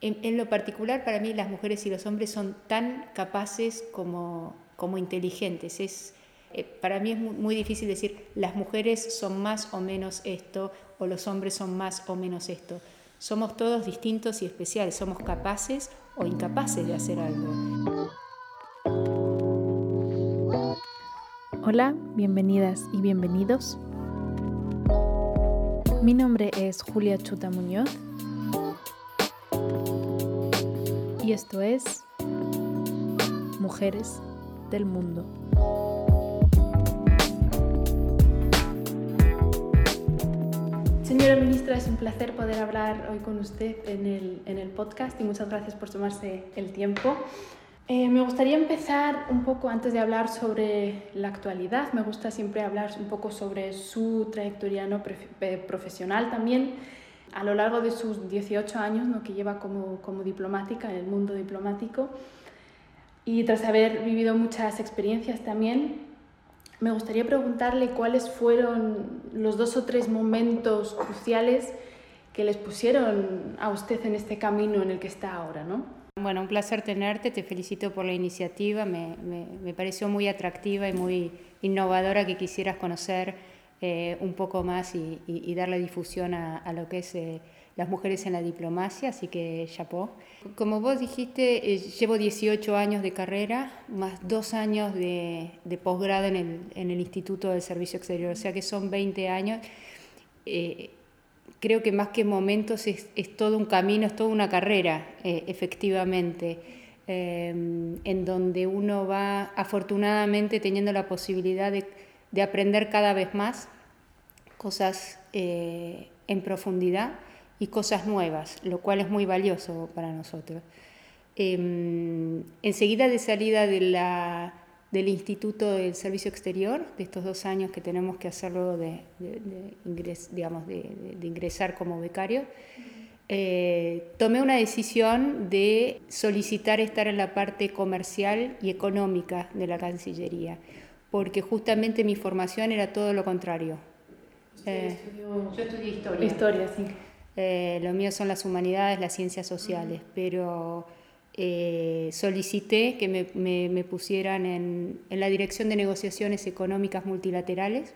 En, lo particular, para mí las mujeres y los hombres son tan capaces como, como inteligentes. Es, eh, para mí es muy, difícil decir las mujeres son más o menos esto o los hombres son más o menos esto. Somos todos distintos y especiales, somos capaces o incapaces de hacer algo. Hola, bienvenidas y bienvenidos. Mi nombre es Julia Chuta Muñoz y esto es Mujeres del Mundo. Señora ministra, es un placer poder hablar hoy con usted en el, en el podcast y muchas gracias por tomarse el tiempo. Eh, me gustaría empezar un poco antes de hablar sobre la actualidad. Me gusta siempre hablar un poco sobre su trayectoria ¿no? Eh, profesional también a lo largo de sus 18 años ¿no? que lleva como, como diplomática en el mundo diplomático. Y tras haber vivido muchas experiencias también, me gustaría preguntarle cuáles fueron los dos o tres momentos cruciales que les pusieron a usted en este camino en el que está ahora, ¿no? Bueno, un placer tenerte, te felicito por la iniciativa, me, me, me pareció muy atractiva y muy innovadora que quisieras conocer eh, un poco más y, y, darle difusión a, lo que es eh, las mujeres en la diplomacia, así que chapó. Como vos dijiste, eh, llevo 18 años de carrera, más dos años de, de posgrado en el, en el, Instituto del Servicio Exterior, o sea que son 20 años. creo que más que momentos es, es, todo un camino, es toda una carrera, efectivamente. en donde uno va afortunadamente teniendo la posibilidad de de aprender cada vez más cosas eh, en profundidad y cosas nuevas, lo cual es muy valioso para nosotros. Em, enseguida de salida de la, del Instituto del Servicio Exterior, de estos dos años que tenemos que hacerlo de, digamos, de, ingresar como becario, eh, tomé una decisión de solicitar estar en la parte comercial y económica de la Cancillería porque justamente mi formación era todo lo contrario. Eh, yo estudié historia. Historia, sí. Eh, lo mío son las humanidades, las ciencias sociales, pero eh, solicité que me, me, pusieran en, en, la dirección de negociaciones económicas multilaterales,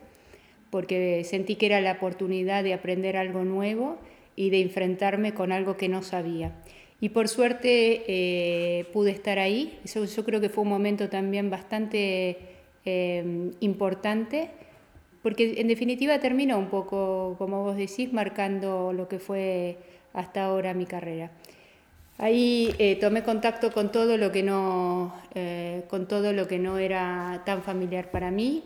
porque sentí que era la oportunidad de aprender algo nuevo y de enfrentarme con algo que no sabía. Y por suerte pude estar ahí. Eso, yo creo que fue un momento también bastante Em, importante, porque en definitiva terminó un poco, como vos decís, marcando lo que fue hasta ahora mi carrera. Ahí eh, tomé contacto con todo lo que no, eh, con todo lo que no era tan familiar para mí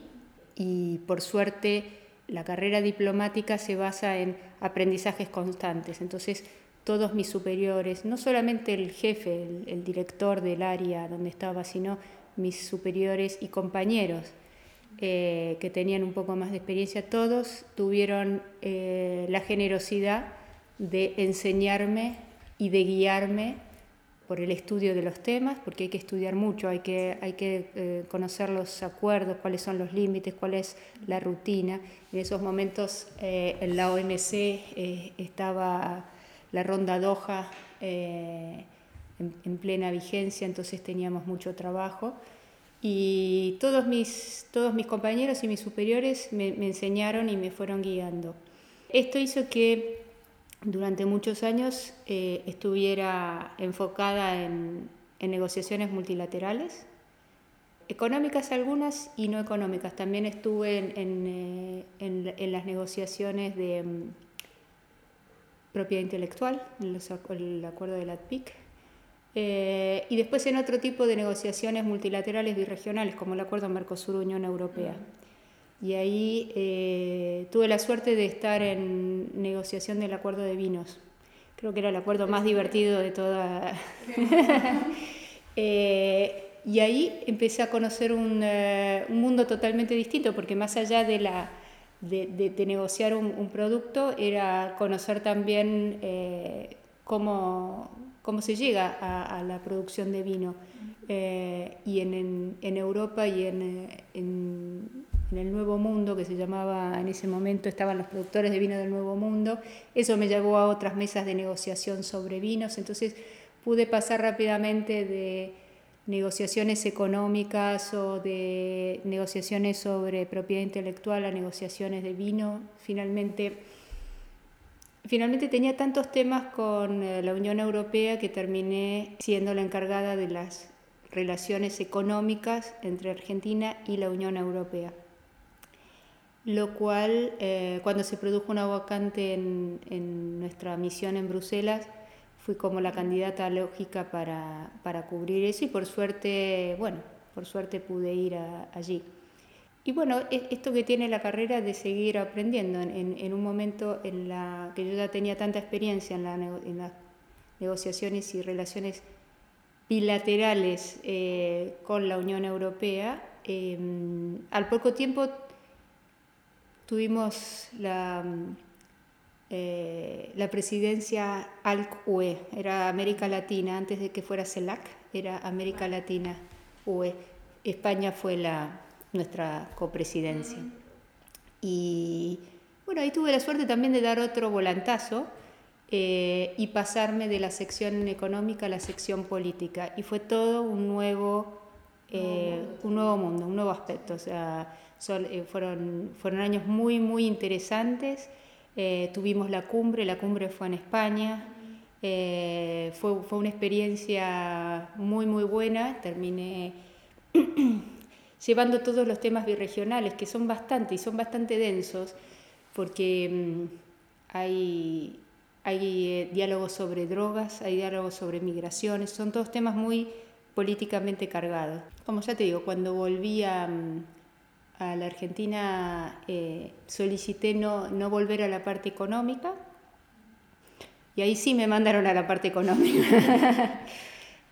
y por suerte la carrera diplomática se basa en aprendizajes constantes. Entonces todos mis superiores, no solamente el jefe, el, el director del área donde estaba, sino mis superiores y compañeros eh, que tenían un poco más de experiencia, todos tuvieron eh, la generosidad de enseñarme y de guiarme por el estudio de los temas, porque hay que estudiar mucho, hay que, hay que eh, conocer los acuerdos, cuáles son los límites, cuál es la rutina. En esos momentos en la OMC estaba la ronda Doha en, plena vigencia, entonces teníamos mucho trabajo. Y todos mis, todos mis compañeros y mis superiores me, enseñaron y me fueron guiando. Esto hizo que durante muchos años eh, estuviera enfocada en, en, negociaciones multilaterales, económicas algunas y no económicas. También estuve en, en, eh, en las negociaciones de mm, propiedad intelectual, el acuerdo de la ATPIC, eh, y después en otro tipo de negociaciones multilaterales birregionales, como el acuerdo Mercosur-Unión Europea. Y ahí eh, tuve la suerte de estar en negociación del acuerdo de vinos. Creo que era el acuerdo más divertido de toda... Eh, y ahí empecé a conocer un, un, mundo totalmente distinto, porque más allá de, la, de, de, negociar un, un, producto, era conocer también cómo cómo se llega a, la producción de vino. Eh, y en, Europa y en el Nuevo Mundo, que se llamaba en ese momento, estaban los productores de vino del Nuevo Mundo. Eso me llevó a otras mesas de negociación sobre vinos, entonces pude pasar rápidamente de negociaciones económicas o de negociaciones sobre propiedad intelectual a negociaciones de vino. Finalmente, finalmente tenía tantos temas con eh, la Unión Europea que terminé siendo la encargada de las relaciones económicas entre Argentina y la Unión Europea. Lo cual, eh, cuando se produjo una vacante en, nuestra misión en Bruselas, fui como la candidata lógica para, para cubrir eso y por suerte, bueno, por suerte pude ir allí. Y bueno, e, esto que tiene la carrera de seguir aprendiendo en, un momento en la que yo ya tenía tanta experiencia en, la, en las negociaciones y relaciones bilaterales eh, con la Unión Europea. Em, al poco tiempo tuvimos la, eh, la presidencia ALC-UE, era América Latina, antes de que fuera CELAC, era América Latina UE. España fue la, nuestra copresidencia. Y bueno, ahí tuve la suerte también de dar otro volantazo eh, y pasarme de la sección económica a la sección política. Y fue todo un nuevo, eh, un nuevo mundo, un nuevo aspecto. O sea, eh, fueron, fueron años muy, muy interesantes. tuvimos la cumbre, la cumbre fue en España. fue, fue una experiencia muy, muy buena. Terminé llevando todos los temas birregionales, que son bastante y son bastante densos, porque mm, hay, hay eh, diálogos sobre drogas, hay diálogos sobre migraciones, son todos temas muy políticamente cargados. Como ya te digo, cuando volví a, mm, la Argentina eh, solicité no, no volver a la parte económica y ahí sí me mandaron a la parte económica.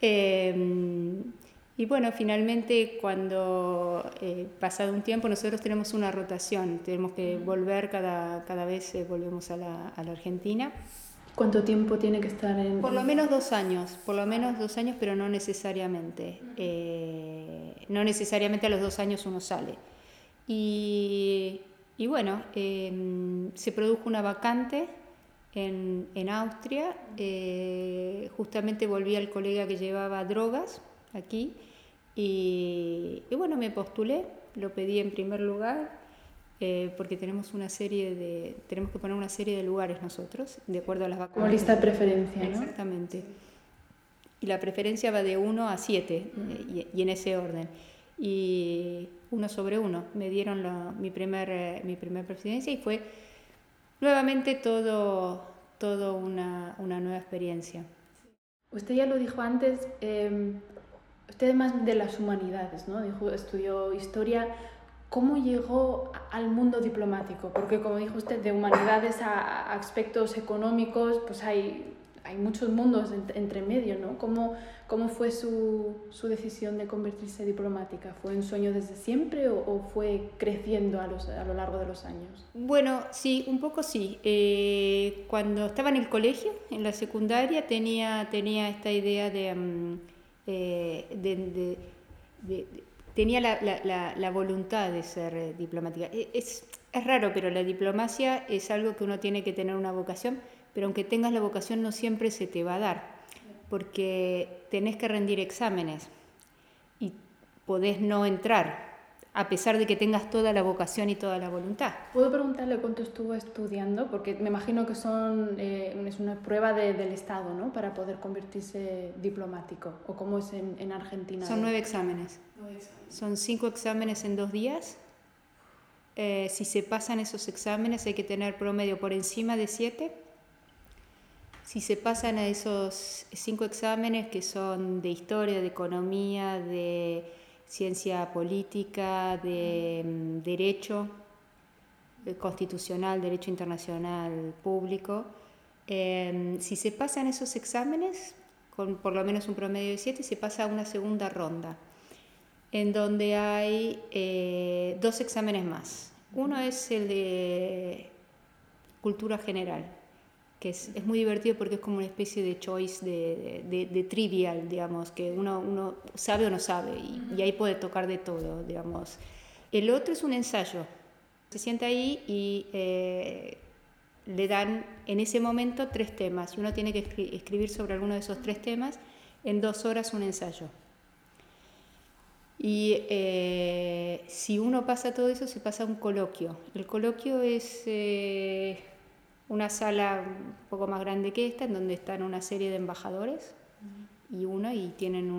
Em, y bueno, finalmente cuando eh, pasado un tiempo nosotros tenemos una rotación, tenemos que volver cada, cada vez, volvemos a la, a la Argentina. ¿Cuánto tiempo tiene que estar en...? Por lo menos dos años, por lo menos dos años, pero no necesariamente. Eh, no necesariamente a los dos años uno sale. Y, y bueno, em, se produjo una vacante en, en Austria. Eh, justamente volví al colega que llevaba drogas aquí. Y, y bueno, me postulé, lo pedí en primer lugar eh, porque tenemos una serie de tenemos que poner una serie de lugares nosotros de acuerdo a las vacunas. Como lista de preferencia, ¿no? Exactamente. Y la preferencia va de 1 a 7 eh, y, en ese orden. Y uno sobre uno me dieron mi primer eh, mi primer presidencia y fue nuevamente todo todo una, una nueva experiencia. Usted ya lo dijo antes, más de las humanidades, ¿no? Dijo, estudió historia, ¿Cómo llegó al mundo diplomático? Porque como dijo usted, de humanidades a aspectos económicos, pues hay, hay muchos mundos entre medio, ¿no? ¿Cómo, cómo fue su, su, decisión de convertirse diplomática? ¿Fue un sueño desde siempre o, fue creciendo a, los, a, lo largo de los años? Bueno, sí, un poco sí. Eh, cuando estaba en el colegio, en la secundaria, tenía, tenía esta idea de, um, eh, tenía la, la, la, voluntad de ser eh, diplomática. E, es, es raro, pero la diplomacia es algo que uno tiene que tener una vocación, pero aunque tengas la vocación no siempre se te va a dar, porque tenés que rendir exámenes y podés no entrar a pesar de que tengas toda la vocación y toda la voluntad. ¿Puedo preguntarle cuánto estuvo estudiando? Porque me imagino que son, eh, es una prueba de, del Estado, ¿no? Para poder convertirse diplomático. ¿O cómo es en, en Argentina? Son nueve exámenes. nueve exámenes. Son cinco exámenes en dos días. Eh, si se pasan esos exámenes hay que tener promedio por encima de siete. Si se pasan a esos cinco exámenes que son de historia, de economía, de ciencia política, de mm, derecho constitucional, derecho internacional público. Em, si se pasan esos exámenes, con por lo menos un promedio de 7, se pasa a una segunda ronda, en donde hay eh, dos exámenes más. Uno es el de cultura general, que es, es, muy divertido porque es como una especie de choice de, de, de trivial, digamos, que uno, uno, sabe o no sabe y, y, ahí puede tocar de todo, digamos. El otro es un ensayo. Se sienta ahí y eh, le dan en ese momento tres temas y uno tiene que escribir sobre alguno de esos tres temas en dos horas un ensayo. Y eh, si uno pasa todo eso, se pasa a un coloquio. El coloquio es eh, una sala un poco más grande que esta, en donde están una serie de embajadores y uno, y tienen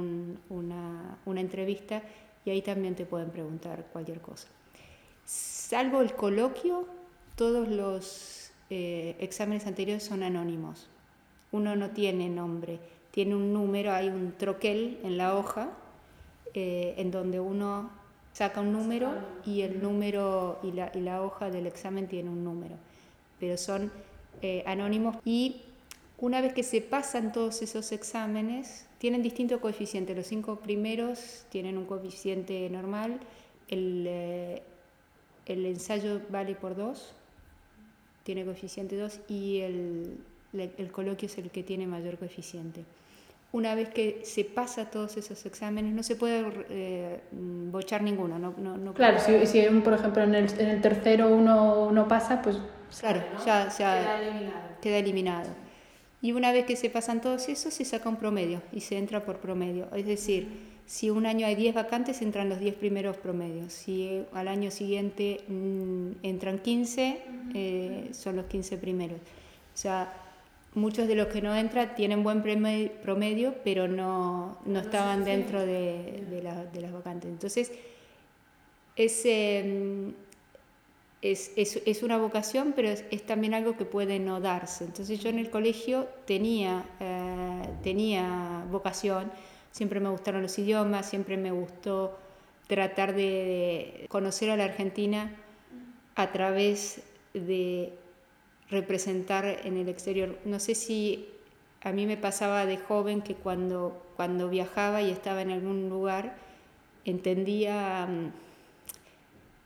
una, una entrevista y ahí también te pueden preguntar cualquier cosa. Salvo el coloquio, todos los eh, exámenes anteriores son anónimos. Uno no tiene nombre, tiene un número, hay un troquel en la hoja eh, en donde uno saca un número y el número y la, y la, hoja del examen tiene un número, pero son eh, anónimos y una vez que se pasan todos esos exámenes, tienen distinto coeficiente. Los cinco primeros tienen un coeficiente normal, el, eh, el ensayo vale por dos, tiene coeficiente 2 y el, el, coloquio es el que tiene mayor coeficiente. Una vez que se pasa todos esos exámenes, no se puede eh, bochar ninguno. No, no, claro, si, si, por ejemplo en el, en el tercero uno no pasa, pues... Claro, ya, ya queda eliminado. Queda eliminado. Y una vez que se pasan todos esos, se saca un promedio y se entra por promedio. Es decir, si un año hay 10 vacantes, entran los 10 primeros promedios. Si al año siguiente mm, entran 15, eh, son los 15 primeros. O sea, muchos de los que no entran tienen buen promedio, pero no, no estaban dentro de, de, de, las vacantes. Entonces, ese es, es, es, una vocación, pero es, también algo que puede no darse. Entonces yo en el colegio tenía, eh, tenía vocación, siempre me gustaron los idiomas, siempre me gustó tratar de conocer a la Argentina a través de representar en el exterior. No sé si a mí me pasaba de joven que cuando, cuando viajaba y estaba en algún lugar, entendía mm,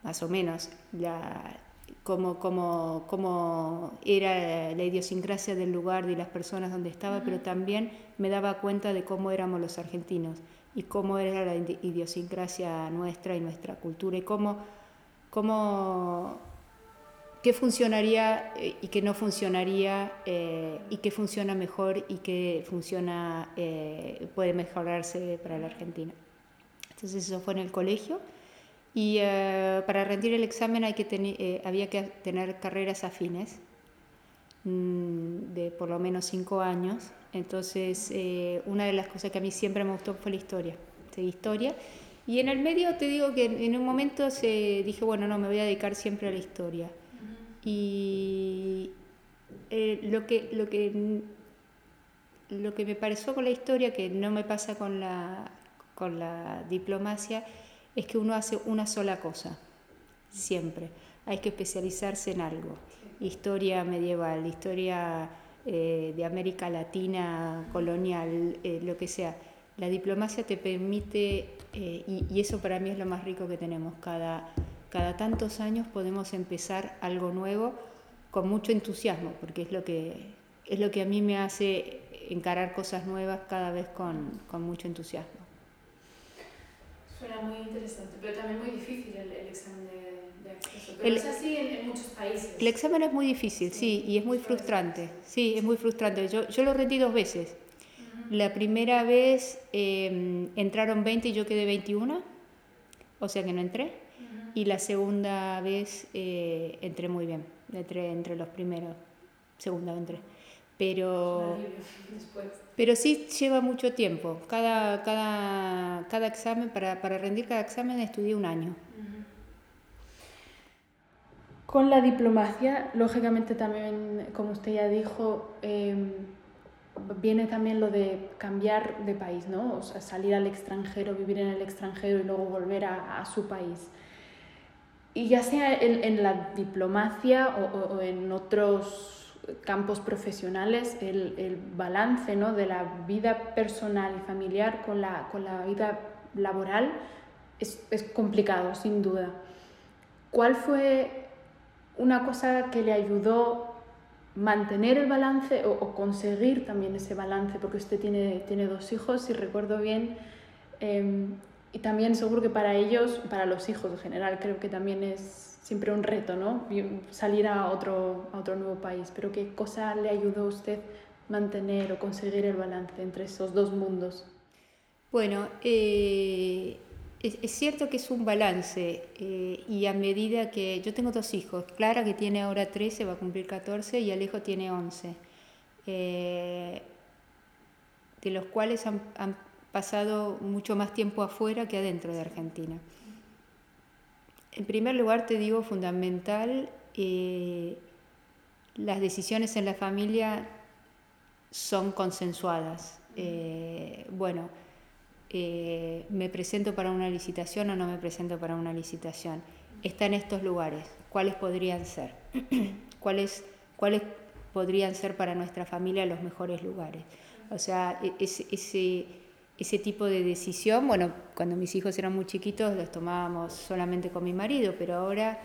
más o menos, la, cómo, cómo, cómo, era la idiosincrasia del lugar, y las personas donde estaba, pero también me daba cuenta de cómo éramos los argentinos y cómo era la idiosincrasia nuestra y nuestra cultura y cómo, cómo qué funcionaría eh, y qué no funcionaría eh, y qué funciona mejor y qué funciona eh, puede mejorarse para la Argentina. Entonces eso fue en el colegio y eh, para rendir el examen hay que eh, había que tener carreras afines mm, de por lo menos cinco años. Entonces, eh, una de las cosas que a mí siempre me gustó fue la historia. Seguí historia. Y en el medio te digo que en un momento se, dije, bueno, no, me voy a dedicar siempre a la historia. Y lo, que, lo, que, lo que me pareció con la historia, que no me pasa con la, con la diplomacia, es que uno hace una sola cosa, siempre. Hay que especializarse en algo. Historia medieval, historia eh, de América Latina, colonial, eh, lo que sea. La diplomacia te permite, eh, y, eso para mí es lo más rico que tenemos, cada, cada tantos años podemos empezar algo nuevo con mucho entusiasmo, porque es lo que, es lo que a mí me hace encarar cosas nuevas cada vez con, con mucho entusiasmo. Suena muy interesante, pero también muy difícil el, examen de, acceso. Pero es así en, muchos países. El examen es muy difícil, sí, y es muy frustrante. Sí, es muy frustrante. Yo, yo lo rendí dos veces. La primera vez em, entraron 20 y yo quedé 21, o sea que no entré. Y la segunda vez eh, entré muy bien, entré entre los primeros, segunda entré. Pero... Pero sí lleva mucho tiempo. Cada, cada, cada examen, para, para, rendir cada examen estudié un año. Con la diplomacia, lógicamente también, como usted ya dijo, em, viene también lo de cambiar de país, ¿no? O sea, salir al extranjero, vivir en el extranjero y luego volver a, a su país. Y ya sea en, en la diplomacia o, o en otros campos profesionales, el, el balance ¿no? de la vida personal y familiar con la, con la vida laboral es, es, complicado, sin duda. ¿Cuál fue una cosa que le ayudó mantener el balance o, conseguir también ese balance? Porque usted tiene, tiene dos hijos, si recuerdo bien, em, y también seguro que para ellos, para los hijos en general, creo que también es siempre un reto, ¿no? Salir a otro, a otro nuevo país. Pero ¿qué cosa le ayudó a usted mantener o conseguir el balance entre esos dos mundos? Bueno, eh, es, cierto que es un balance eh, y a medida que yo tengo dos hijos, Clara que tiene ahora 13, va a cumplir 14 y Alejo tiene 11, eh, de los cuales han, pasado mucho más tiempo afuera que adentro de Argentina. En primer lugar, te digo fundamental, las decisiones en la familia son consensuadas. bueno, eh, me presento para una licitación o no me presento para una licitación. Está en estos lugares. ¿Cuáles podrían ser? ¿Cuáles, ¿Cuáles podrían ser para nuestra familia los mejores lugares? O sea, e, ese, ese, ese tipo de decisión, bueno, cuando mis hijos eran muy chiquitos los tomábamos solamente con mi marido, pero ahora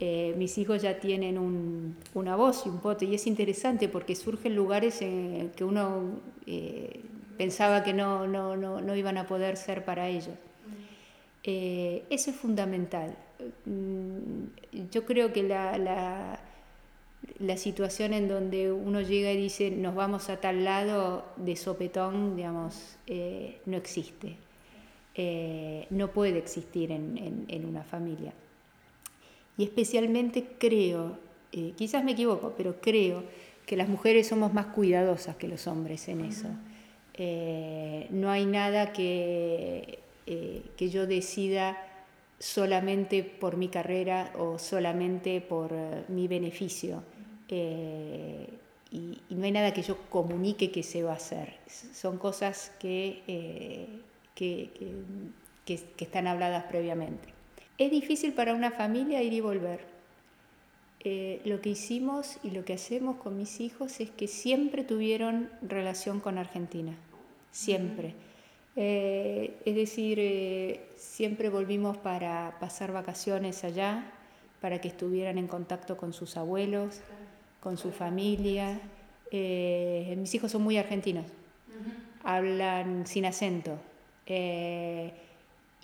eh, mis hijos ya tienen un, una voz y un pote y es interesante porque surgen lugares en que uno eh, pensaba que no, no, no, no iban a poder ser para ellos. Eh, eso es fundamental. Mm, yo creo que la, la, situación en donde uno llega y dice nos vamos a tal lado de sopetón, digamos, eh, no existe. Eh, no puede existir en, en, en, una familia. Y especialmente creo, quizás me equivoco, pero creo que las mujeres somos más cuidadosas que los hombres en eso. Eh, no hay nada que, eh, que yo decida solamente por mi carrera o solamente por eh, mi beneficio. Y, no hay nada que yo comunique que se va a hacer. Son cosas que, que, que, están habladas previamente. Es difícil para una familia ir y volver. lo que hicimos y lo que hacemos con mis hijos es que siempre tuvieron relación con Argentina siempre. Eh, es decir, eh, siempre volvimos para pasar vacaciones allá, para que estuvieran en contacto con sus abuelos, con su familia. Eh, mis hijos son muy argentinos, hablan sin acento.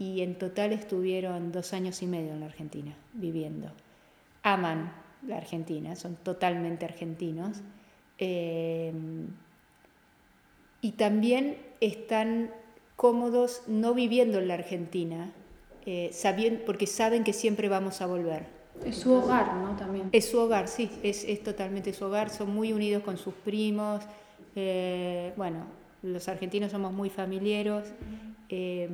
y en total estuvieron dos años y medio en la Argentina viviendo. Aman la Argentina, son totalmente argentinos y también están cómodos no viviendo en la Argentina, eh, porque saben que siempre vamos a volver. Es su hogar, ¿no? También. Es su hogar, sí, es, es totalmente su hogar, son muy unidos con sus primos, eh, bueno, los argentinos somos muy familiares eh,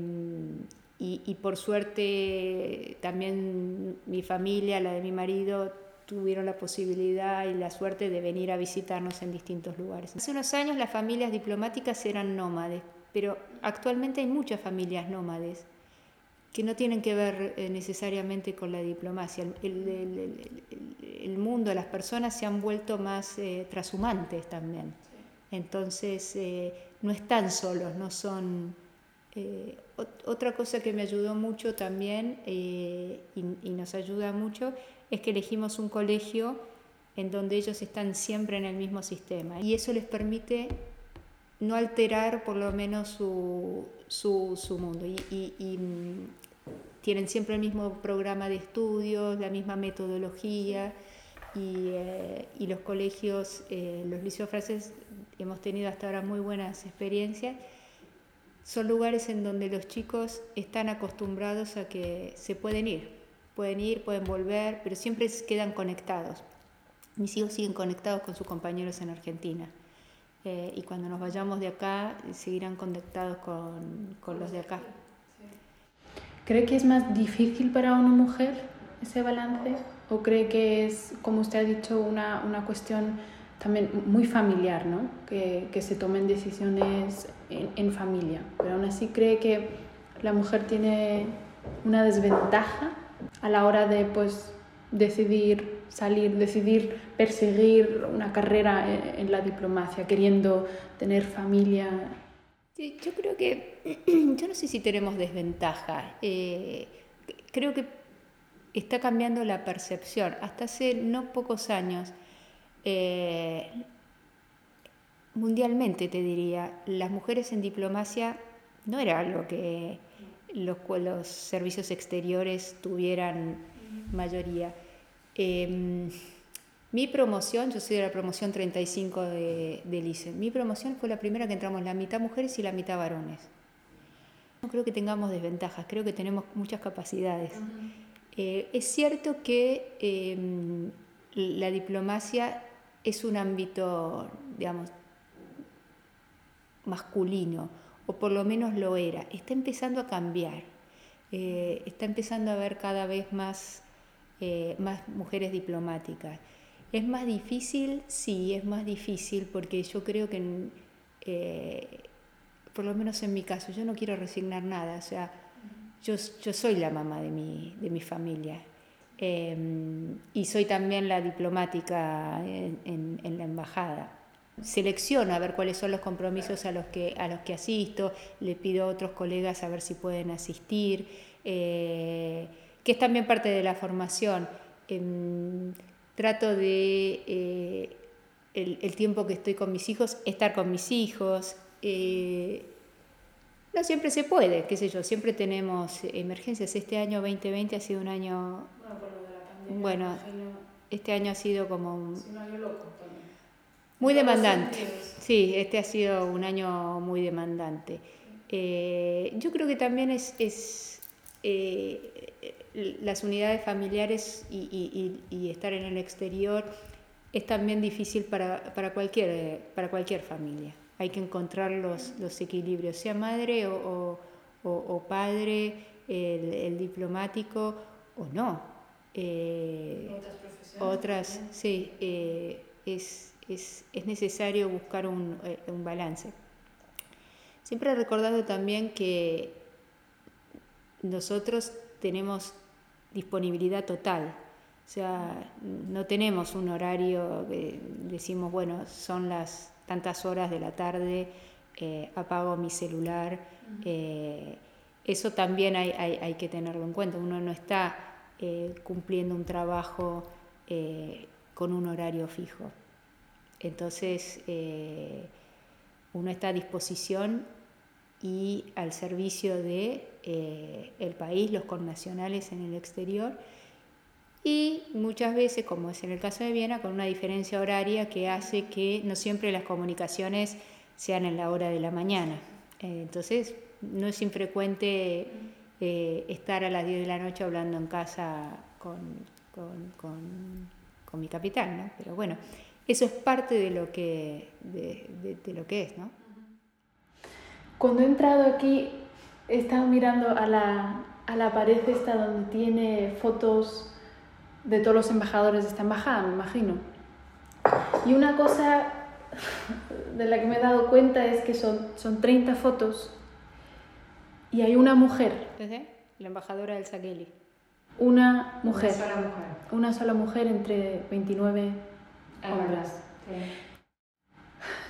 y, y, por suerte también mi familia, la de mi marido, tuvieron la posibilidad y la suerte de venir a visitarnos en distintos lugares. Hace unos años las familias diplomáticas eran nómades, pero actualmente hay muchas familias nómades que no tienen que ver eh, necesariamente con la diplomacia. El, mundo, las personas se han vuelto más eh, también. Entonces, eh, no están solos, no son... otra cosa que me ayudó mucho también y, y nos ayuda mucho es que elegimos un colegio en donde ellos están siempre en el mismo sistema y eso les permite no alterar por lo menos su, su, mundo y, tienen siempre el mismo programa de estudios, la misma metodología y, eh, los colegios, eh, los liceos franceses hemos tenido hasta ahora muy buenas experiencias. Son lugares en donde los chicos están acostumbrados a que se pueden ir, Pueden ir, pueden volver, pero siempre quedan conectados. Mis hijos siguen conectados con sus compañeros en Argentina. Eh, y cuando nos vayamos de acá, seguirán conectados con, con los de acá. ¿Cree que es más difícil para una mujer ese balance? ¿O cree que es, como usted ha dicho, una, una cuestión también muy familiar, ¿no? que, que se tomen decisiones en, en, familia? Pero aún así cree que la mujer tiene una desventaja a la hora de pues decidir salir, decidir perseguir una carrera en, la diplomacia, queriendo tener familia. Yo creo que, yo no sé si tenemos desventaja, eh, creo que está cambiando la percepción. Hasta hace no pocos años, eh, mundialmente te diría, las mujeres en diplomacia no era algo que los, los servicios exteriores tuvieran mayoría. Em, mi promoción, yo soy de la promoción 35 de, del ICE, mi promoción fue la primera que entramos la mitad mujeres y la mitad varones. No creo que tengamos desventajas, creo que tenemos muchas capacidades. Eh, es cierto que em, la diplomacia es un ámbito, digamos, masculino, o por lo menos lo era. Está empezando a cambiar. Eh, está empezando a haber cada vez más, eh, más mujeres diplomáticas. ¿Es más difícil? Sí, es más difícil porque yo creo que, eh, por lo menos en mi caso, yo no quiero resignar nada. O sea, yo, yo soy la mamá de mi, de mi familia. Em, y soy también la diplomática en, la embajada selecciono a ver cuáles son los compromisos a los que, a los que asisto, le pido a otros colegas a ver si pueden asistir, eh, que es también parte de la formación. Em, trato de, eh, el, tiempo que estoy con mis hijos, estar con mis hijos. Eh, no siempre se puede, qué sé yo, siempre tenemos emergencias. Este año 2020 ha sido un año... Bueno, este año ha sido como un... un año loco. Muy demandante. Sí, este ha sido un año muy demandante. Eh, yo creo que también es, es eh, las unidades familiares y, estar en el exterior es también difícil para, para, cualquier, para cualquier familia. Hay que encontrar los, los equilibrios, sea madre o, o, padre, el, diplomático o no. Eh, otras profesiones. Otras, sí. es, es, necesario buscar eh, un, balance. Siempre he recordado también que nosotros tenemos disponibilidad total, o sea, no tenemos un horario que decimos, bueno, son las tantas horas de la tarde, eh, apago mi celular. Eh, eso también hay, que tenerlo en cuenta. Uno no está cumpliendo un trabajo con un horario fijo. Entonces, eh, uno está a disposición y al servicio de eh, el país, los connacionales en el exterior y muchas veces, como es en el caso de Viena, con una diferencia horaria que hace que no siempre las comunicaciones sean en la hora de la mañana. Eh, entonces, no es infrecuente estar a las 10 de la noche hablando en casa con, con mi capitán, ¿no? Pero bueno, eso es parte de lo que, de, lo que es, ¿no? Cuando he entrado aquí, he estado mirando a la, a la pared esta donde tiene fotos de todos los embajadores de esta embajada, me imagino. Y una cosa de la que me he dado cuenta es que son, son 30 fotos y hay una mujer. La embajadora del Saqueli. Una mujer. Una sola mujer. Una sola mujer entre 29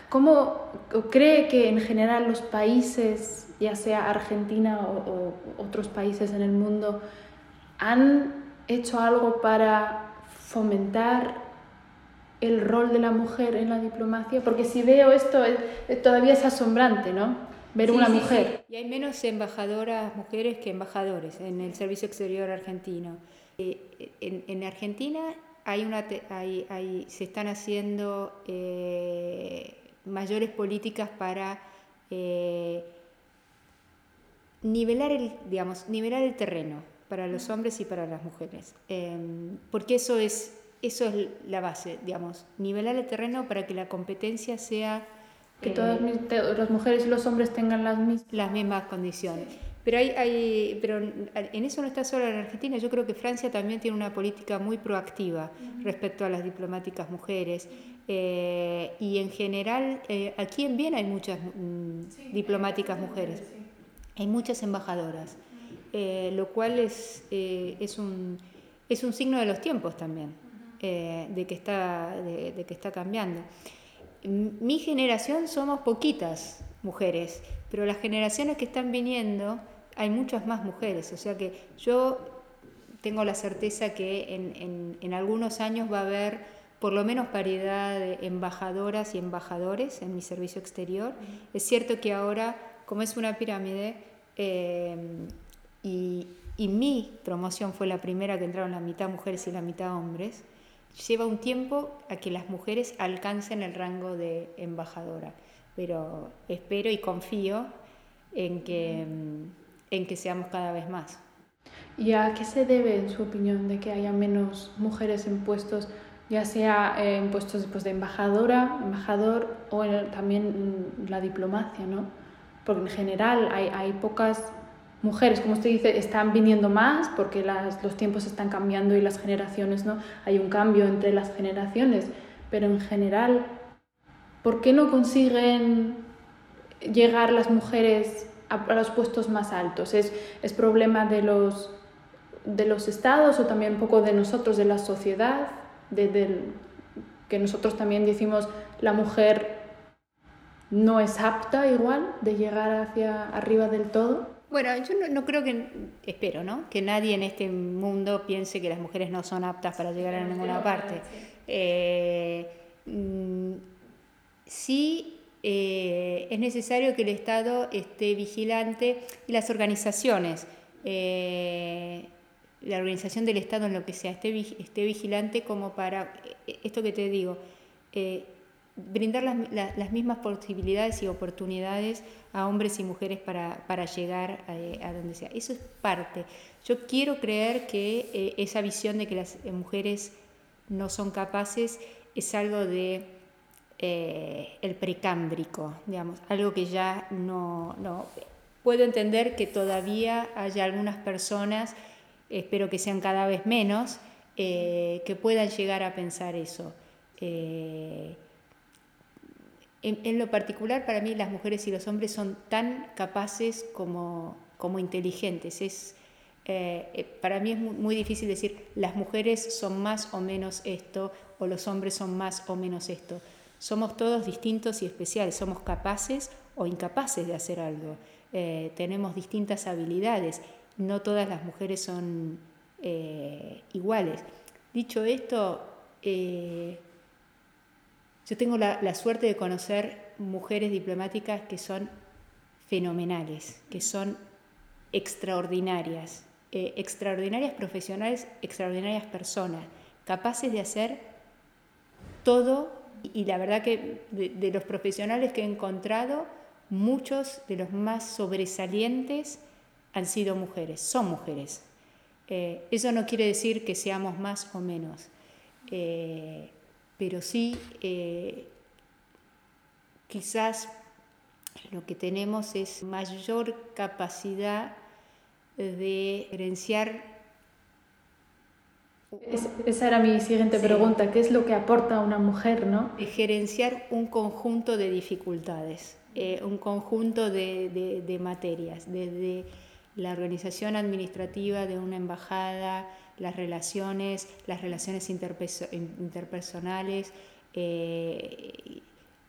¿Cómo cree que en general los países, ya sea Argentina o, otros países en el mundo, han hecho algo para fomentar el rol de la mujer en la diplomacia? Porque si veo esto, todavía es asombrante, ¿no? Ver una mujer. Y hay menos embajadoras mujeres que embajadores en el Servicio Exterior argentino. Eh, en Argentina hay una, hay, se están haciendo eh, mayores políticas para eh, nivelar, el, digamos, nivelar el terreno para los hombres y para las mujeres. Em, porque eso es, eso es la base, digamos, nivelar el terreno para que la competencia sea... Que todas eh, las mujeres y los hombres tengan las mismas, las mismas condiciones. Pero, hay, hay, pero en eso no está solo en Argentina, yo creo que Francia también tiene una política muy proactiva respecto a las diplomáticas mujeres. Eh, y en general, eh, aquí en Viena hay muchas mm, diplomáticas mujeres, hay muchas embajadoras, eh, lo cual es, es, un, es un signo de los tiempos también, de, que está, de, de que está cambiando. Mi generación somos poquitas mujeres, pero las generaciones que están viniendo hay muchas más mujeres, o sea que yo tengo la certeza que en, algunos años va a haber por lo menos paridad de embajadoras y embajadores en mi servicio exterior. Es cierto que ahora, como es una pirámide, eh, y, y mi promoción fue la primera que entraron la mitad mujeres y la mitad hombres, lleva un tiempo a que las mujeres alcancen el rango de embajadora, pero espero y confío en que, en que seamos cada vez más. ¿Y a qué se debe, en su opinión, de que haya menos mujeres en puestos, ya sea en puestos pues, de embajadora, embajador o también la diplomacia, ¿no? Porque en general hay, hay pocas mujeres, como usted dice, están viniendo más porque las, los tiempos están cambiando y las generaciones, ¿no? Hay un cambio entre las generaciones, pero en general, ¿por qué no consiguen llegar las mujeres a, los puestos más altos? ¿Es, es problema de los, de los estados o también un poco de nosotros, de la sociedad? De, que nosotros también decimos la mujer no es apta igual de llegar hacia arriba del todo? Bueno, yo no, creo que, espero, ¿no? Que nadie en este mundo piense que las mujeres no son aptas para llegar a ninguna parte. Eh, mm, sí, eh, es necesario que el Estado esté vigilante y las organizaciones, eh, la organización del Estado en lo que sea, esté, esté vigilante como para, esto que te digo, brindar las, mismas posibilidades y oportunidades a hombres y mujeres para, para llegar a, donde sea. Eso es parte. Yo quiero creer que eh, esa visión de que las mujeres no son capaces es algo de eh, el precámbrico, digamos, algo que ya no, no... Puedo entender que todavía haya algunas personas, espero que sean cada vez menos, eh, que puedan llegar a pensar eso. En, lo particular, para mí las mujeres y los hombres son tan capaces como, como inteligentes. Es, eh, eh, para mí es muy, difícil decir las mujeres son más o menos esto o los hombres son más o menos esto. Somos todos distintos y especiales, somos capaces o incapaces de hacer algo. Eh, tenemos distintas habilidades, no todas las mujeres son iguales. Dicho esto, yo tengo la, suerte de conocer mujeres diplomáticas que son fenomenales, que son extraordinarias, eh, extraordinarias profesionales, extraordinarias personas, capaces de hacer todo y, la verdad que de, los profesionales que he encontrado, muchos de los más sobresalientes han sido mujeres, son mujeres. Eh, eso no quiere decir que seamos más o menos. Eh, pero sí eh, quizás lo que tenemos es mayor capacidad de gerenciar. esa era mi siguiente pregunta, ¿qué es lo que aporta una mujer? ¿no? De gerenciar un conjunto de dificultades, eh, un conjunto de, de materias, desde la organización administrativa de una embajada, las relaciones, las relaciones interpersonales. Eh,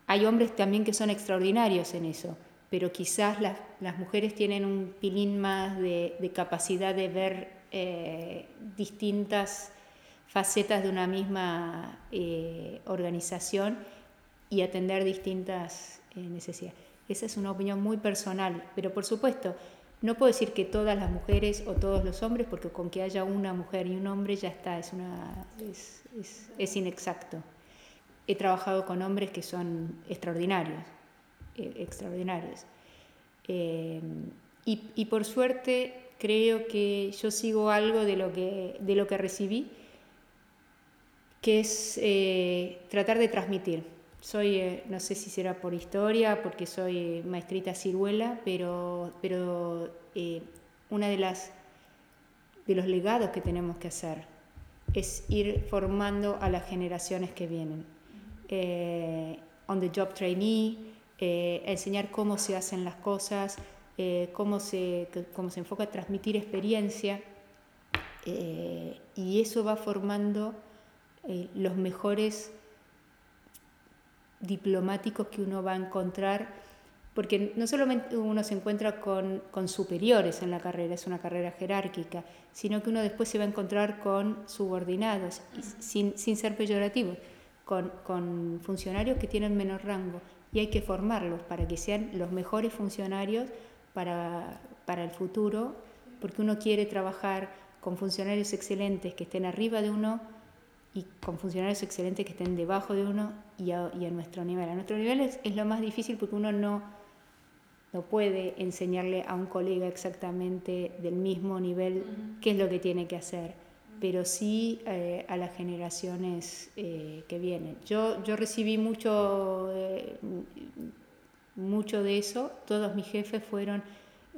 hay hombres también que son extraordinarios en eso, pero quizás las, mujeres tienen un pilín más de, capacidad de ver eh, distintas facetas de una misma eh, organización y atender distintas necesidades. Esa es una opinión muy personal, pero por supuesto, no puedo decir que todas las mujeres o todos los hombres, porque con que haya una mujer y un hombre ya está, es, una, es, inexacto. He trabajado con hombres que son extraordinarios, eh, extraordinarios. Eh, y, por suerte creo que yo sigo algo de lo que, de lo que recibí, que es eh, tratar de transmitir soy, eh, no sé si será por historia, porque soy maestrita ciruela, pero, pero eh, una de las de los legados que tenemos que hacer es ir formando a las generaciones que vienen. Eh, on the job trainee, enseñar cómo se hacen las cosas, cómo, se, cómo se enfoca a transmitir experiencia, y eso va formando los mejores diplomáticos que uno va a encontrar, porque no solamente uno se encuentra con, superiores en la carrera, es una carrera jerárquica, sino que uno después se va a encontrar con subordinados, sin, ser peyorativos, con, funcionarios que tienen menor rango, y hay que formarlos para que sean los mejores funcionarios para, el futuro porque uno quiere trabajar con funcionarios excelentes que estén arriba de uno y con funcionarios excelentes que estén debajo de uno y a, nuestro nivel. A nuestro nivel es, lo más difícil porque uno no, no puede enseñarle a un colega exactamente del mismo nivel qué es lo que tiene que hacer, pero sí eh, a las generaciones eh, que vienen. Yo, yo recibí mucho, eh, mucho de eso, todos mis jefes fueron,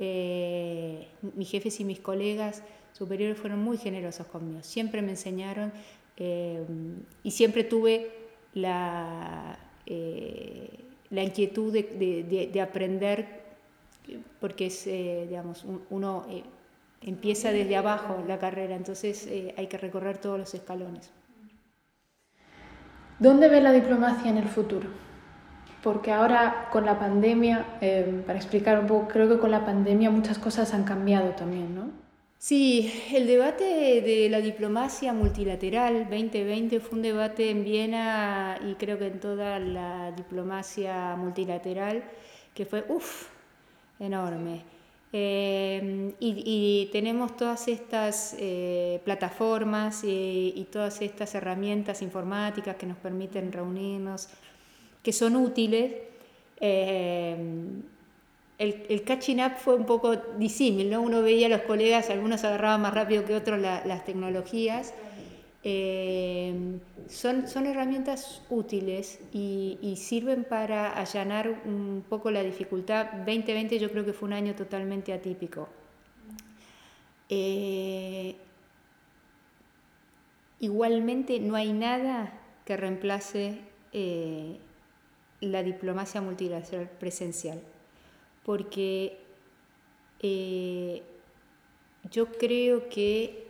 mis jefes y mis colegas superiores fueron muy generosos conmigo, siempre me enseñaron y siempre tuve la, la inquietud de, de aprender porque es, eh, digamos, uno eh, empieza desde abajo la carrera, entonces eh, hay que recorrer todos los escalones. ¿Dónde ve la diplomacia en el futuro? Porque ahora con la pandemia, para explicar un poco, creo que con la pandemia muchas cosas han cambiado también, ¿no? Sí, el debate de la diplomacia multilateral 2020 fue un debate en Viena y creo que en toda la diplomacia multilateral que fue, uff, enorme. Eh, y, tenemos todas estas eh, plataformas y, todas estas herramientas informáticas que nos permiten reunirnos, que son útiles. Eh, el, catching up fue un poco disímil, ¿no? Uno veía a los colegas, algunos agarraban más rápido que otros las tecnologías eh, son, son herramientas útiles y, sirven para allanar un poco la dificultad. 2020 yo creo que fue un año totalmente atípico. Eh, igualmente no hay nada que reemplace eh, la diplomacia multilateral presencial, porque yo creo que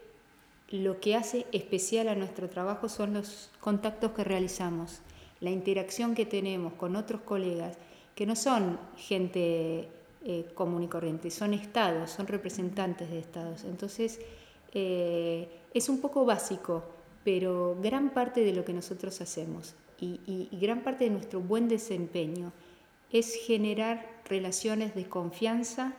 lo que hace especial a nuestro trabajo son los contactos que realizamos, la interacción que tenemos con otros colegas, que no son gente eh, común y corriente, son estados, son representantes de estados. Entonces, eh, es un poco básico, pero gran parte de lo que nosotros hacemos y gran parte de nuestro buen desempeño es generar relaciones de confianza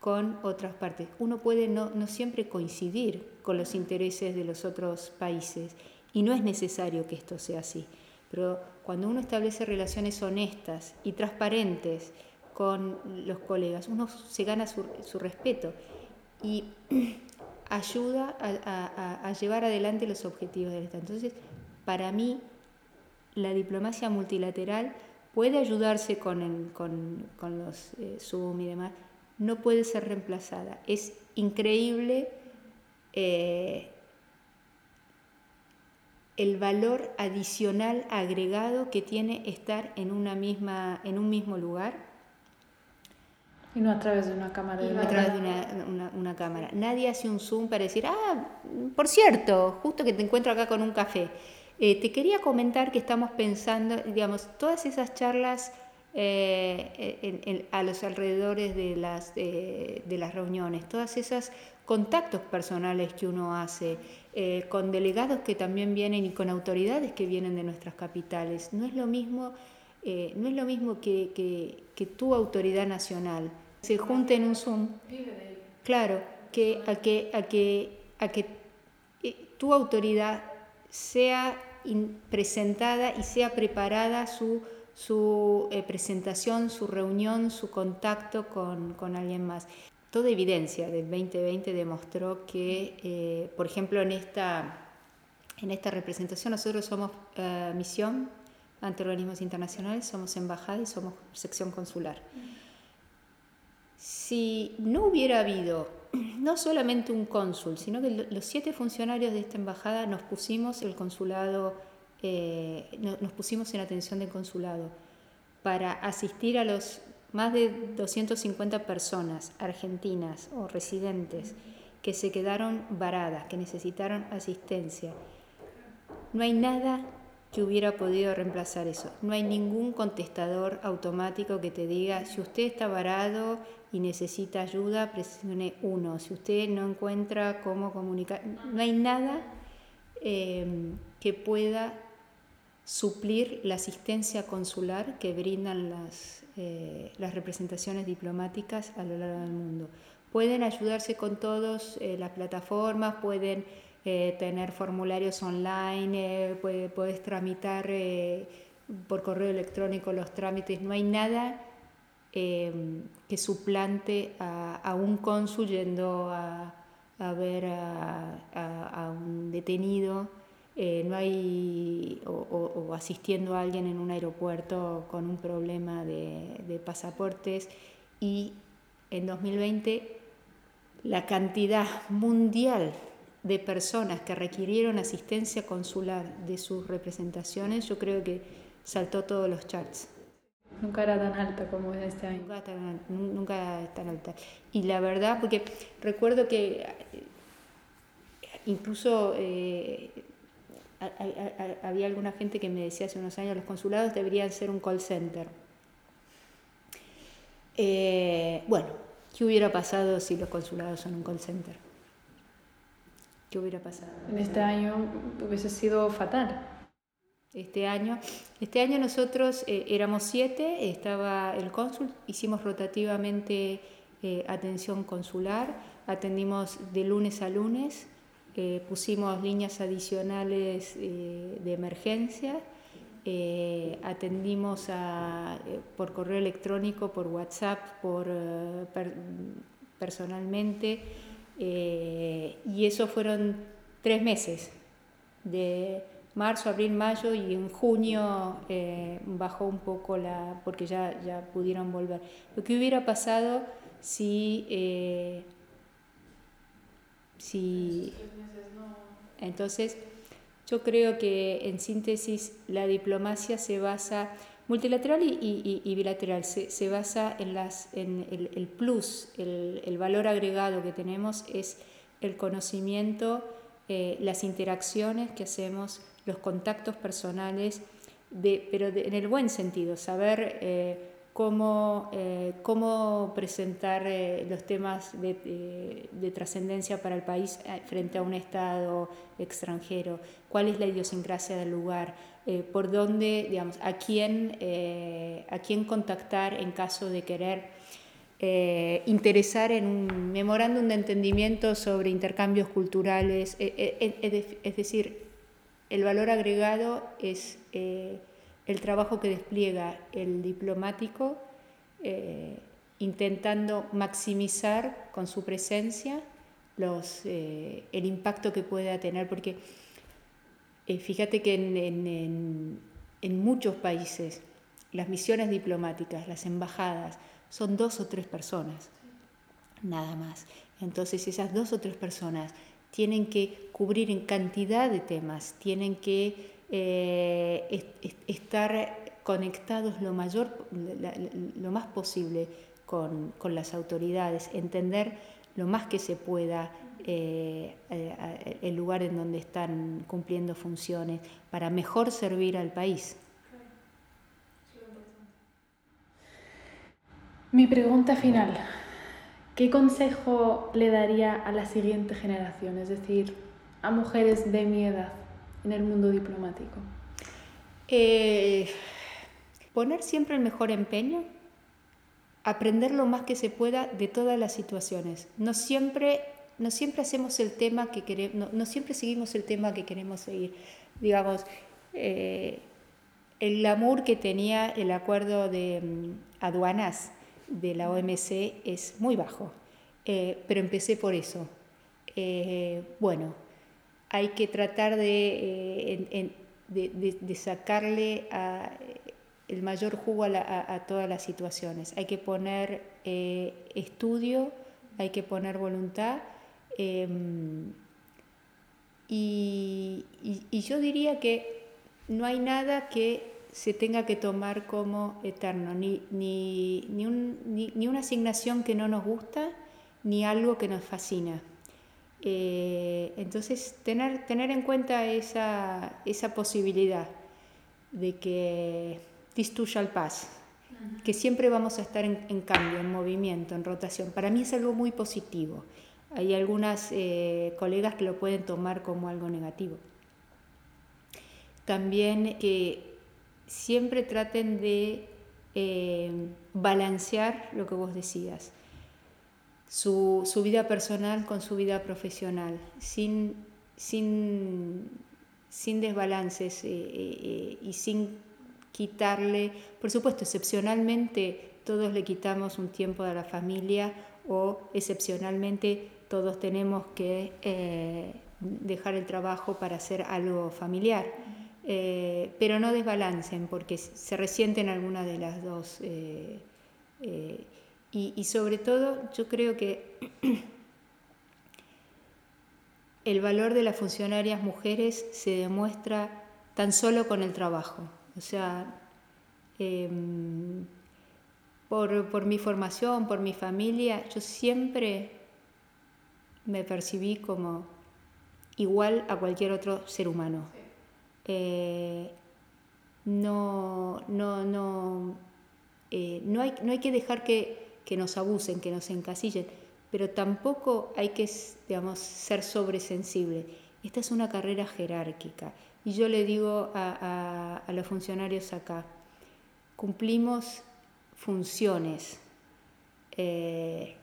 con otras partes. Uno puede no, siempre coincidir con los intereses de los otros países y no es necesario que esto sea así, pero cuando uno establece relaciones honestas y transparentes con los colegas, uno se gana su, respeto y ayuda a, llevar adelante los objetivos del Estado. Entonces, para mí, la diplomacia multilateral puede ayudarse con, los eh, Zoom y demás, no puede ser reemplazada. Es increíble eh, el valor adicional agregado que tiene estar en, una misma, en un mismo lugar. Y no a través de una cámara. Y no a través de una, cámara. Nadie hace un Zoom para decir, ah, por cierto, justo que te encuentro acá con un café. Eh, te quería comentar que estamos pensando, digamos, todas esas charlas eh, a los alrededores de las, de las reuniones, todos esos contactos personales que uno hace, eh, con delegados que también vienen y con autoridades que vienen de nuestras capitales. No es lo mismo, eh, no es lo mismo que, que, tu autoridad nacional se junte en un Zoom. Claro, que a que, a que, a que tu autoridad sea presentada y sea preparada su su eh, presentación, su reunión, su contacto con, con, alguien más. Toda evidencia del 2020 demostró que, eh, por ejemplo, en esta, en esta representación nosotros somos eh, misión ante organismos internacionales, somos embajada y somos sección consular. Si no hubiera habido no solamente un cónsul, sino que los siete funcionarios de esta embajada nos pusimos el consulado eh, nos pusimos en atención del consulado para asistir a los más de 250 personas argentinas o residentes que se quedaron varadas, que necesitaron asistencia. No hay nada que hubiera podido reemplazar eso. No hay ningún contestador automático que te diga, si usted está varado y necesita ayuda, presione uno. Si usted no encuentra cómo comunicar, no hay nada eh, que pueda suplir la asistencia consular que brindan las, eh, las representaciones diplomáticas a lo largo del mundo. Pueden ayudarse con todas las plataformas, pueden tener formularios online, puedes tramitar por correo electrónico los trámites, no hay nada Em, que suplante a, un cónsul yendo a, ver a, un detenido, eh, no hay, o, asistiendo a alguien en un aeropuerto con un problema de pasaportes. Y en 2020 la cantidad mundial de personas que requirieron asistencia consular de sus representaciones, yo creo que saltó todos los charts. Nunca era tan alta como en este año. Nunca tan, nunca tan alta. Y la verdad, porque recuerdo que eh, incluso eh, había alguna gente que me decía hace unos años, los consulados deberían ser un call center. Eh, bueno, ¿qué hubiera pasado si los consulados son un call center? ¿Qué hubiera pasado? En este año hubiese sido fatal. Este año, este año nosotros eh, éramos siete, estaba el cónsul, hicimos rotativamente eh, atención consular, atendimos de lunes a lunes, eh, pusimos líneas adicionales de emergencia, atendimos por correo electrónico, por WhatsApp, por personalmente, y eso fueron tres meses de marzo, abril, mayo y en junio eh, bajó un poco la, porque ya, ya pudieron volver. Lo que hubiera pasado si, eh, si entonces yo creo que en síntesis la diplomacia se basa multilateral y, bilateral. Se, basa en el, plus el, el, valor agregado que tenemos es el conocimiento eh, las interacciones que hacemos los contactos personales, de, pero en el buen sentido, saber eh, cómo, eh, cómo presentar eh, los temas de, de trascendencia para el país frente a un Estado extranjero, cuál es la idiosincrasia del lugar, por dónde, digamos, a quién, a quién contactar en caso de querer interesar en un memorándum de entendimiento sobre intercambios culturales, es decir, el valor agregado es eh, el trabajo que despliega el diplomático eh, intentando maximizar con su presencia los, eh, el impacto que pueda tener, porque fíjate que en, en muchos países las misiones diplomáticas, las embajadas, son dos o tres personas, nada más. Entonces esas dos o tres personas tienen que cubrir en cantidad de temas, tienen que eh, estar conectados lo, mayor, lo más posible con, las autoridades, entender lo más que se pueda eh, el lugar en donde están cumpliendo funciones para mejor servir al país. Mi pregunta final. ¿Qué consejo le daría a la siguiente generación, es decir, a mujeres de mi edad en el mundo diplomático? Eh, poner siempre el mejor empeño, aprender lo más que se pueda de todas las situaciones. No siempre, no siempre hacemos el tema que queremos, no, siempre seguimos el tema que queremos seguir. Digamos, eh, el glamour que tenía el acuerdo de mm, aduanas de la OMC es muy bajo, eh, pero empecé por eso. Eh, bueno, hay que tratar de, eh, de, sacarle el mayor jugo a, todas las situaciones. Hay que poner estudio, hay que poner voluntad. Em, y, y yo diría que no hay nada que se tenga que tomar como eterno, ni, ni, ni, un, ni, una asignación que no nos gusta, ni algo que nos fascina. Eh, entonces, tener, tener en cuenta esa, esa posibilidad de que too shall pass, que siempre vamos a estar en, cambio, en movimiento, en rotación. Para mí es algo muy positivo. Hay algunas eh, colegas que lo pueden tomar como algo negativo. También que siempre traten de eh, balancear lo que vos decías. Su, su, vida personal con su vida profesional, sin, sin, sin desbalances y sin quitarle, por supuesto, excepcionalmente todos le quitamos un tiempo a la familia o excepcionalmente todos tenemos que eh, dejar el trabajo para hacer algo familiar. Eh, pero no desbalancen porque se resienten algunas de las dos. Eh, y, y, sobre todo yo creo que el valor de las funcionarias mujeres se demuestra tan solo con el trabajo. O sea, em, por, mi formación, por mi familia, yo siempre me percibí como igual a cualquier otro ser humano. Eh, no, no, no, eh, no, hay, no hay que dejar que, nos abusen, que nos encasillen, pero tampoco hay que digamos, ser sobresensible. Esta es una carrera jerárquica y yo le digo a, los funcionarios acá, cumplimos funciones. Eh,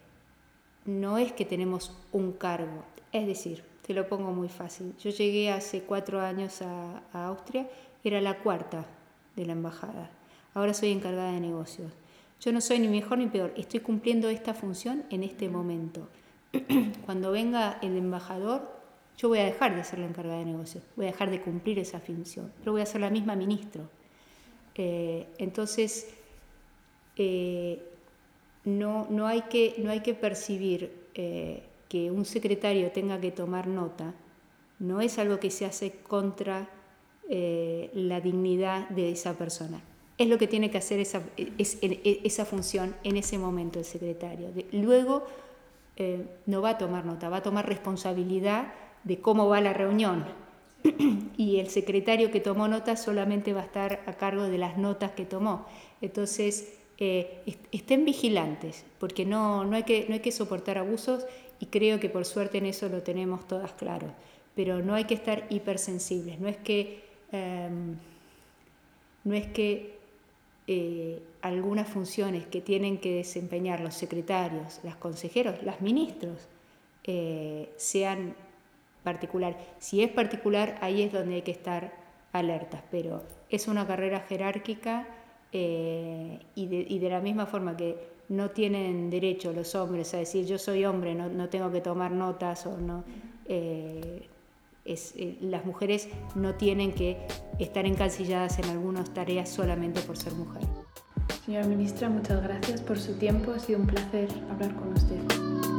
no es que tenemos un cargo, es decir, te lo pongo muy fácil. Yo llegué hace cuatro años a, a Austria, era la cuarta de la embajada. Ahora soy encargada de negocios. Yo no soy ni mejor ni peor, estoy cumpliendo esta función en este momento. Cuando venga el embajador, yo voy a dejar de ser la encargada de negocios, voy a dejar de cumplir esa función, pero voy a ser la misma ministro. Eh, entonces, eh, no, no, hay que, no hay que percibir eh, que un secretario tenga que tomar nota, no es algo que se hace contra la dignidad de esa persona. Es lo que tiene que hacer esa, esa función en ese momento el secretario. luego no va a tomar nota, va a tomar responsabilidad de cómo va la reunión. y el secretario que tomó notas solamente va a estar a cargo de las notas que tomó. Entonces, eh, estén vigilantes, porque no, no, hay que, no hay que soportar abusos y creo que por suerte en eso lo tenemos todas claro. Pero no hay que estar hipersensibles, no es que, em, no es que eh, algunas funciones que tienen que desempeñar los secretarios, los consejeros, los ministros, eh, sean particular. Si es particular, ahí es donde hay que estar alertas, pero es una carrera jerárquica eh, y, de, la misma forma que no tienen derecho los hombres a decir yo soy hombre, no, tengo que tomar notas o no. Eh, las mujeres no tienen que estar encasilladas en algunas tareas solamente por ser mujer. Señora ministra, muchas gracias por su tiempo. Ha sido un placer hablar con usted.